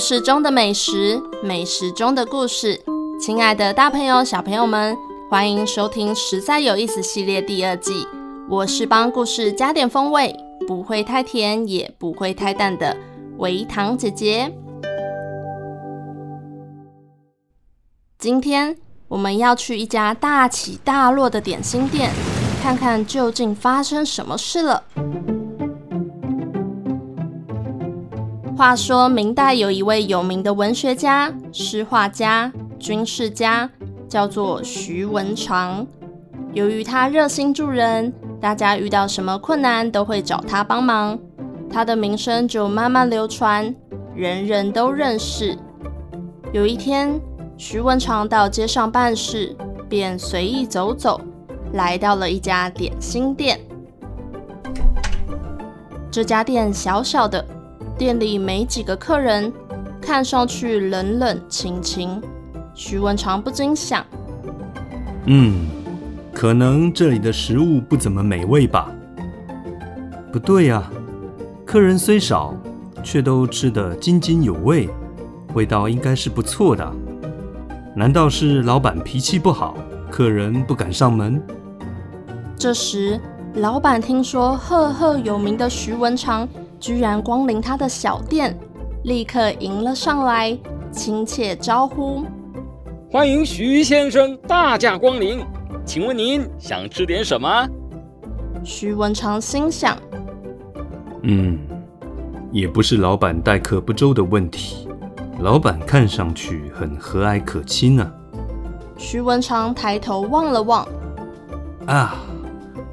事中的美食，美食中的故事。亲爱的大朋友、小朋友们，欢迎收听《实在有意思》系列第二季。我是帮故事加点风味，不会太甜，也不会太淡的维糖姐姐。今天我们要去一家大起大落的点心店，看看究竟发生什么事了。话说，明代有一位有名的文学家、诗画家、军事家，叫做徐文长。由于他热心助人，大家遇到什么困难都会找他帮忙，他的名声就慢慢流传，人人都认识。有一天，徐文长到街上办事，便随意走走，来到了一家点心店。这家店小小的。店里没几个客人，看上去冷冷清清。徐文长不禁想：嗯，可能这里的食物不怎么美味吧？不对呀，客人虽少，却都吃得津津有味，味道应该是不错的。难道是老板脾气不好，客人不敢上门？这时，老板听说赫赫有名的徐文长。居然光临他的小店，立刻迎了上来，亲切招呼：“欢迎徐先生大驾光临，请问您想吃点什么？”徐文长心想：“嗯，也不是老板待客不周的问题，老板看上去很和蔼可亲呢。”徐文长抬头望了望，啊，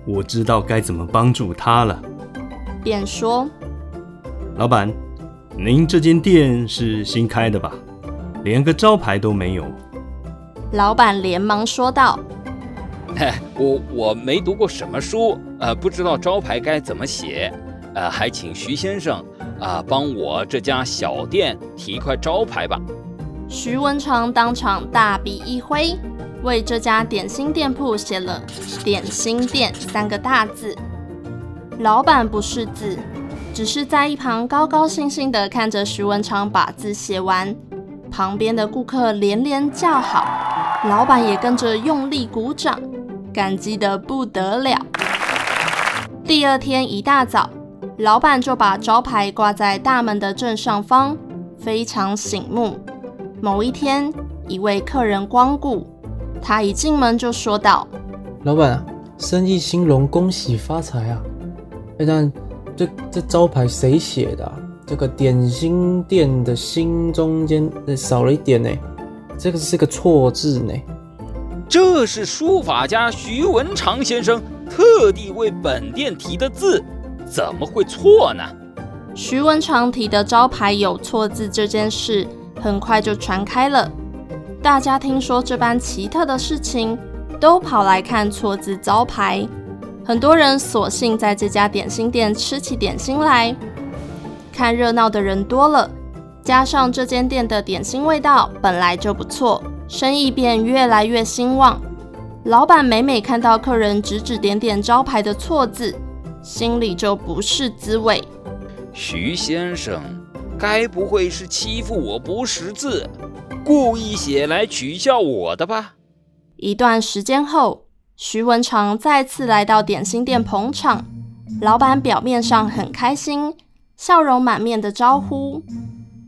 我知道该怎么帮助他了，便说。老板，您这间店是新开的吧？连个招牌都没有。老板连忙说道：“我我没读过什么书，呃，不知道招牌该怎么写，呃，还请徐先生啊，呃，帮我这家小店提一块招牌吧。”徐文长当场大笔一挥，为这家点心店铺写了“点心店”三个大字。老板不识字。只是在一旁高高兴兴地看着徐文长把字写完，旁边的顾客连连叫好，老板也跟着用力鼓掌，感激得不得了。第二天一大早，老板就把招牌挂在大门的正上方，非常醒目。某一天，一位客人光顾，他一进门就说道：“老板，生意兴隆，恭喜发财啊！但……”这这招牌谁写的啊？这个点心店的“心”中间少了一点呢，这个是个错字呢。这是书法家徐文长先生特地为本店题的字，怎么会错呢？徐文长题的招牌有错字这件事，很快就传开了。大家听说这般奇特的事情，都跑来看错字招牌。很多人索性在这家点心店吃起点心来，看热闹的人多了，加上这间店的点心味道本来就不错，生意便越来越兴旺。老板每每看到客人指指点点招牌的错字，心里就不是滋味。徐先生，该不会是欺负我不识字，故意写来取笑我的吧？一段时间后。徐文长再次来到点心店捧场，老板表面上很开心，笑容满面的招呼。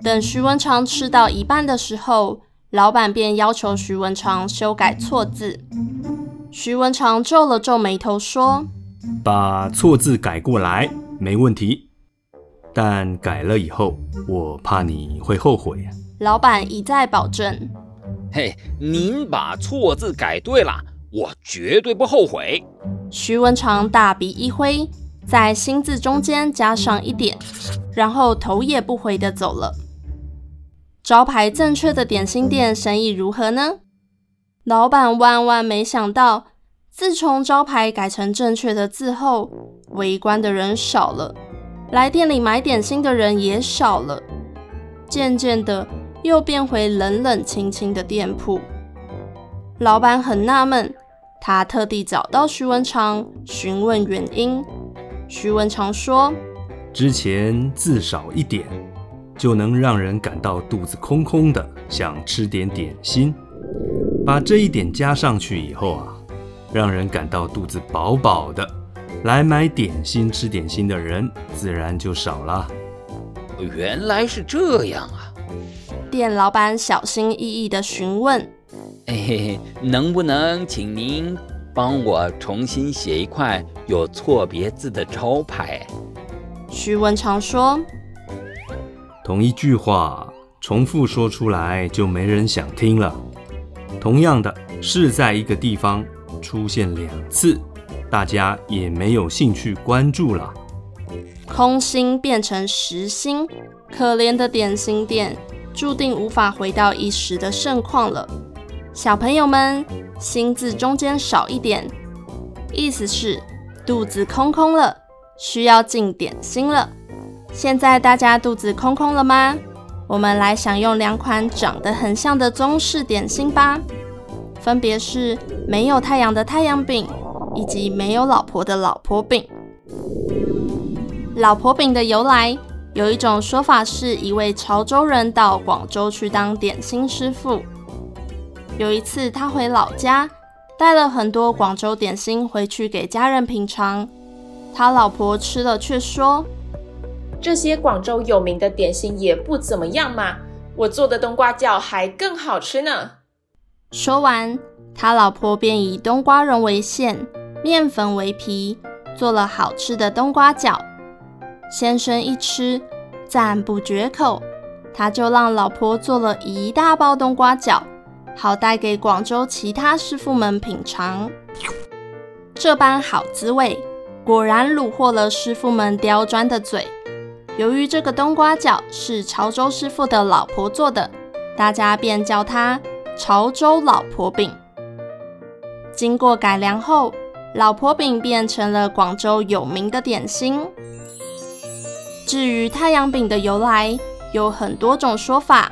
等徐文长吃到一半的时候，老板便要求徐文长修改错字。徐文长皱了皱眉头说：“把错字改过来，没问题。但改了以后，我怕你会后悔。”老板一再保证：“嘿，您把错字改对了。”我绝对不后悔。徐文长大笔一挥，在“心”字中间加上一点，然后头也不回地走了。招牌正确的点心店生意如何呢？老板万万没想到，自从招牌改成正确的字后，围观的人少了，来店里买点心的人也少了，渐渐的又变回冷冷清清的店铺。老板很纳闷，他特地找到徐文长询问原因。徐文长说：“之前字少一点，就能让人感到肚子空空的，想吃点点心。”把这一点加上去以后啊，让人感到肚子饱饱的，来买点心吃点心的人自然就少了。原来是这样啊！店老板小心翼翼地询问：“嘿嘿，能不能请您帮我重新写一块有错别字的招牌？”徐文长说：“同一句话重复说出来就没人想听了。”同样的是在一个地方出现两次，大家也没有兴趣关注了。空心变成实心，可怜的点心店注定无法回到一时的盛况了。小朋友们，心字中间少一点，意思是肚子空空了，需要进点心了。现在大家肚子空空了吗？我们来享用两款长得很像的中式点心吧，分别是没有太阳的太阳饼，以及没有老婆的老婆饼。老婆饼的由来，有一种说法是一位潮州人到广州去当点心师傅。有一次他回老家，带了很多广州点心回去给家人品尝，他老婆吃了却说。这些广州有名的点心也不怎么样嘛，我做的冬瓜饺还更好吃呢。说完，他老婆便以冬瓜蓉为馅，面粉为皮，做了好吃的冬瓜饺。先生一吃，赞不绝口，他就让老婆做了一大包冬瓜饺，好带给广州其他师傅们品尝。这般好滋味，果然虏获了师傅们刁钻的嘴。由于这个冬瓜饺是潮州师傅的老婆做的，大家便叫它潮州老婆饼。经过改良后，老婆饼变成了广州有名的点心。至于太阳饼的由来，有很多种说法。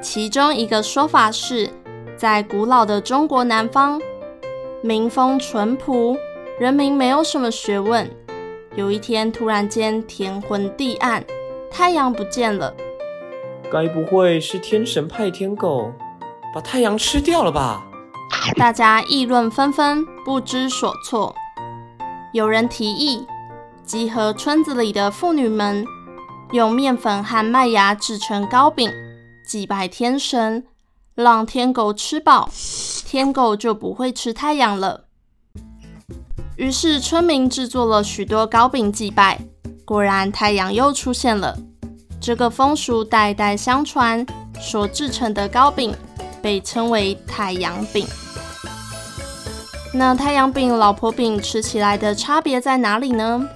其中一个说法是，在古老的中国南方，民风淳朴，人民没有什么学问。有一天，突然间天昏地暗，太阳不见了。该不会是天神派天狗把太阳吃掉了吧？大家议论纷纷，不知所措。有人提议，集合村子里的妇女们，用面粉和麦芽制成糕饼，祭拜天神，让天狗吃饱，天狗就不会吃太阳了。于是村民制作了许多糕饼祭拜，果然太阳又出现了。这个风俗代代相传，所制成的糕饼被称为太阳饼。那太阳饼、老婆饼吃起来的差别在哪里呢？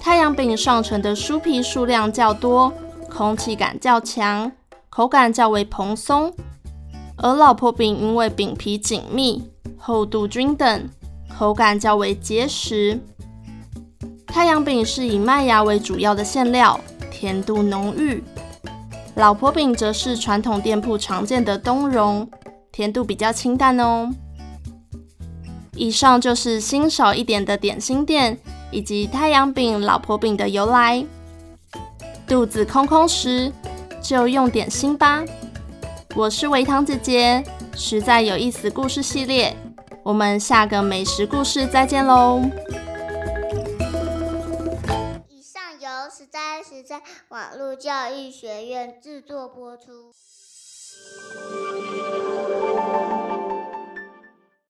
太阳饼上层的酥皮数量较多，空气感较强，口感较为蓬松；而老婆饼因为饼皮紧密，厚度均等。口感较为结实。太阳饼是以麦芽为主要的馅料，甜度浓郁；老婆饼则是传统店铺常见的冬蓉，甜度比较清淡哦。以上就是新少一点的点心店以及太阳饼、老婆饼的由来。肚子空空时，就用点心吧。我是维糖姐姐，实在有意思故事系列。我们下个美食故事再见喽！以上由实在实在网络教育学院制作播出。